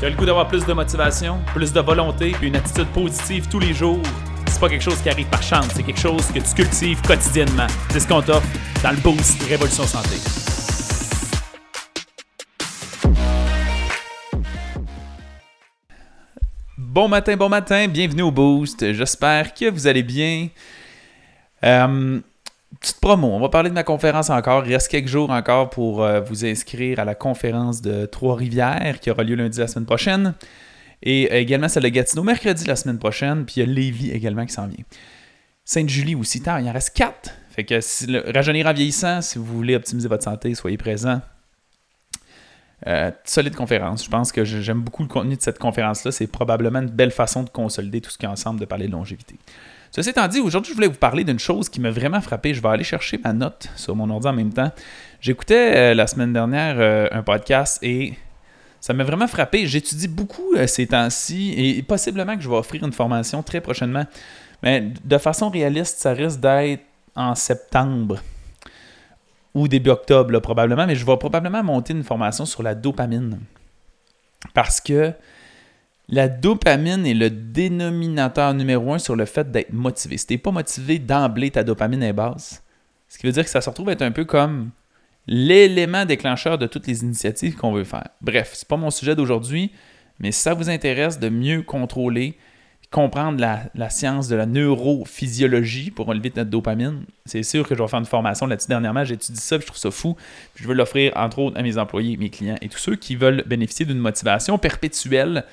Tu as le goût d'avoir plus de motivation, plus de volonté, puis une attitude positive tous les jours? C'est pas quelque chose qui arrive par chance, c'est quelque chose que tu cultives quotidiennement. C'est ce qu'on t'offre dans le Boost Révolution Santé. Bon matin, bon matin, bienvenue au Boost. J'espère que vous allez bien. Euh, petite promo, on va parler de ma conférence encore. Il reste quelques jours encore pour euh, vous inscrire à la conférence de Trois-Rivières qui aura lieu lundi la semaine prochaine. Et euh, également celle de Gatineau mercredi la semaine prochaine. Puis il y a Lévis également qui s'en vient. Sainte-Julie aussi, tard, il en reste quatre. Fait que si rajeunir en vieillissant, si vous voulez optimiser votre santé, soyez présents. Euh, solide conférence. Je pense que j'aime beaucoup le contenu de cette conférence-là. C'est probablement une belle façon de consolider tout ce qui est ensemble, de parler de longévité. Ceci étant dit, aujourd'hui, je voulais vous parler d'une chose qui m'a vraiment frappé. Je vais aller chercher ma note sur mon ordi en même temps. J'écoutais euh, la semaine dernière euh, un podcast et ça m'a vraiment frappé. J'étudie beaucoup euh, ces temps-ci et possiblement que je vais offrir une formation très prochainement. Mais de façon réaliste, ça risque d'être en septembre ou début octobre, probablement. Mais je vais probablement monter une formation sur la dopamine. Parce que la dopamine est le dénominateur numéro un sur le fait d'être motivé. Si tu n'es pas motivé d'emblée, ta dopamine est basse. Ce qui veut dire que ça se retrouve être un peu comme l'élément déclencheur de toutes les initiatives qu'on veut faire. Bref, ce n'est pas mon sujet d'aujourd'hui, mais si ça vous intéresse de mieux contrôler, comprendre la, science de la neurophysiologie pour enlever notre dopamine, c'est sûr que je vais faire une formation là-dessus. Dernièrement, j'ai étudié ça, je trouve ça fou. je veux l'offrir entre autres à mes employés, mes clients et tous ceux qui veulent bénéficier d'une motivation perpétuelle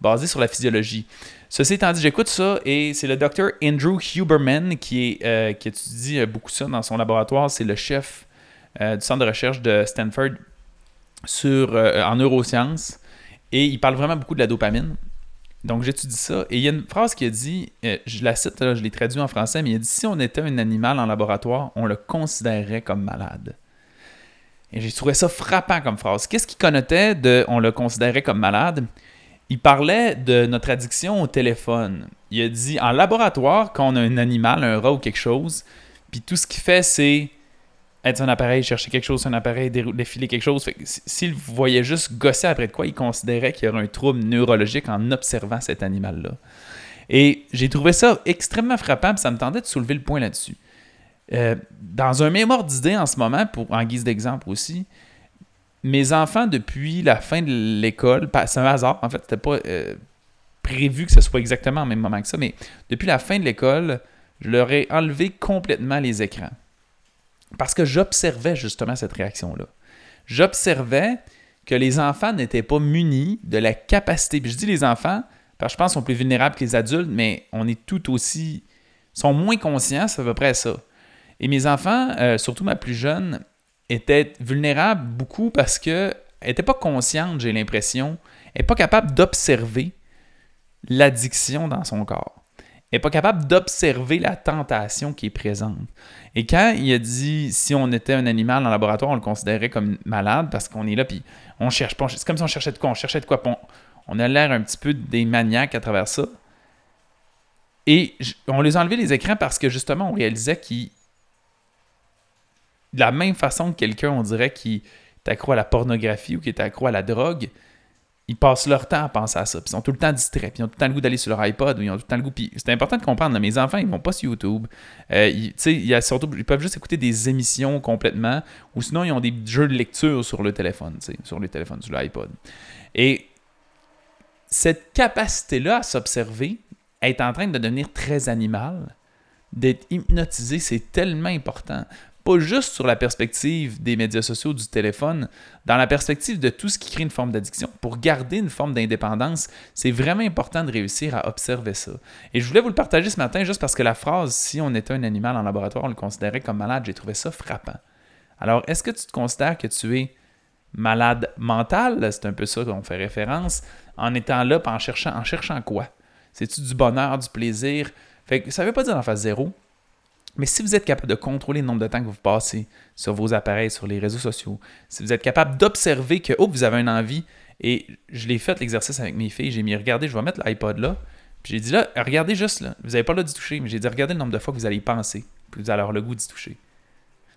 basé sur la physiologie. Ceci étant dit, j'écoute ça et c'est le docteur Andrew Huberman qui, euh, qui étudie euh, beaucoup ça dans son laboratoire. C'est le chef euh, du centre de recherche de Stanford sur, en neurosciences et il parle vraiment beaucoup de la dopamine. Donc j'étudie ça et il y a une phrase qui a dit, je la cite, je l'ai traduit en français, mais il a dit si on était un animal en laboratoire, on le considérerait comme malade. Et j'ai trouvé ça frappant comme phrase. Qu'est-ce qu'il connotait de on le considérait comme malade? Il parlait de notre addiction au téléphone. Il a dit en laboratoire, quand on a un animal, un rat ou quelque chose, puis tout ce qu'il fait, c'est être un appareil, chercher quelque chose un appareil, défiler quelque chose. S'il voyait juste gosser après de quoi, il considérait qu'il y aurait un trouble neurologique en observant cet animal-là. Et j'ai trouvé ça extrêmement frappant, puis ça me tentait de soulever le point là-dessus. Euh, dans un mémoire d'idées en ce moment, pour, en guise d'exemple aussi, mes enfants, depuis la fin de l'école, c'est un hasard, en fait, c'était pas euh, prévu que ce soit exactement au même moment que ça, mais depuis la fin de l'école, je leur ai enlevé complètement les écrans. Parce que j'observais justement cette réaction-là. J'observais que les enfants n'étaient pas munis de la capacité. Puis je dis les enfants, parce que je pense qu'ils sont plus vulnérables que les adultes, mais on est tout aussi. sont moins conscients, c'est à peu près ça. Et mes enfants, euh, surtout ma plus jeune, était vulnérable beaucoup parce qu'elle n'était pas consciente, j'ai l'impression. Elle n'est pas capable d'observer l'addiction dans son corps. Elle n'est pas capable d'observer la tentation qui est présente. Et quand il a dit si on était un animal en laboratoire, on le considérait comme malade parce qu'on est là, puis on cherche pas. C'est comme si on cherchait de quoi. On cherchait de quoi. On, on a l'air un petit peu des maniaques à travers ça. Et on les a enlevé les écrans parce que justement, on réalisait qu'ils de la même façon que quelqu'un, on dirait, qui est accro à la pornographie ou qui est accro à la drogue, ils passent leur temps à penser à ça. Puis ils sont tout le temps distraits. Puis ils ont tout le temps le goût d'aller sur leur iPod ou ils ont tout le temps le goût. C'est important de comprendre. mes enfants, ils vont pas sur YouTube. Euh, ils peuvent juste écouter des émissions complètement. Ou sinon, ils ont des jeux de lecture sur le téléphone, sur le téléphone, sur l'iPod. Et cette capacité-là à s'observer est en train de devenir très animale d'être hypnotisé, c'est tellement important pas juste sur la perspective des médias sociaux, du téléphone, dans la perspective de tout ce qui crée une forme d'addiction. Pour garder une forme d'indépendance, c'est vraiment important de réussir à observer ça. Et je voulais vous le partager ce matin juste parce que la phrase si on était un animal en laboratoire, on le considérait comme malade, j'ai trouvé ça frappant. Alors, est-ce que tu te considères que tu es malade mental, c'est un peu ça qu'on fait référence, en étant là, en cherchant, en cherchant quoi? C'est-tu du bonheur, du plaisir? Fait que ça ne veut pas dire en phase zéro, mais si vous êtes capable de contrôler le nombre de temps que vous passez sur vos appareils, sur les réseaux sociaux, si vous êtes capable d'observer que, oh, vous avez une envie, et je l'ai fait l'exercice avec mes filles, j'ai mis, regardez, je vais mettre l'iPod là, puis j'ai dit là, regardez juste là, vous n'avez pas le d'y toucher, mais j'ai dit, regardez le nombre de fois que vous allez y penser, puis vous allez avoir le goût d'y toucher.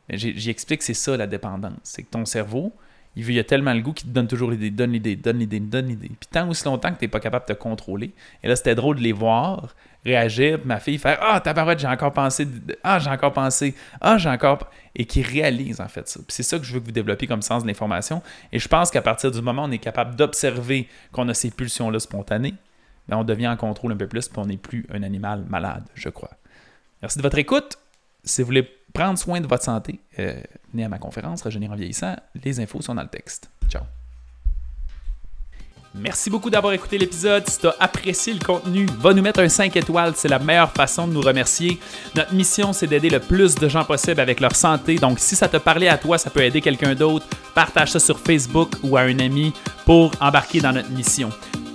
J'explique que c'est ça la dépendance, c'est que ton cerveau, il, il a tellement le goût qu'il te donne toujours l'idée, donne l'idée, donne l'idée, donne l'idée. Puis tant aussi longtemps que tu n'es pas capable de te contrôler. Et là, c'était drôle de les voir réagir, ma fille faire Ah, tabarouette, j'ai encore pensé, ah, j'ai encore pensé, ah, j'ai encore. Et qui réalise en fait ça. Puis c'est ça que je veux que vous développiez comme sens de l'information. Et je pense qu'à partir du moment où on est capable d'observer qu'on a ces pulsions-là spontanées, bien, on devient en contrôle un peu plus, puis on n'est plus un animal malade, je crois. Merci de votre écoute. Si vous voulez prendre soin de votre santé, euh, venez à ma conférence Rajeunir en vieillissant. Les infos sont dans le texte. Ciao. Merci beaucoup d'avoir écouté l'épisode. Si tu as apprécié le contenu, va nous mettre un 5 étoiles. C'est la meilleure façon de nous remercier. Notre mission, c'est d'aider le plus de gens possible avec leur santé. Donc, si ça te parlait à toi, ça peut aider quelqu'un d'autre. Partage ça sur Facebook ou à un ami pour embarquer dans notre mission.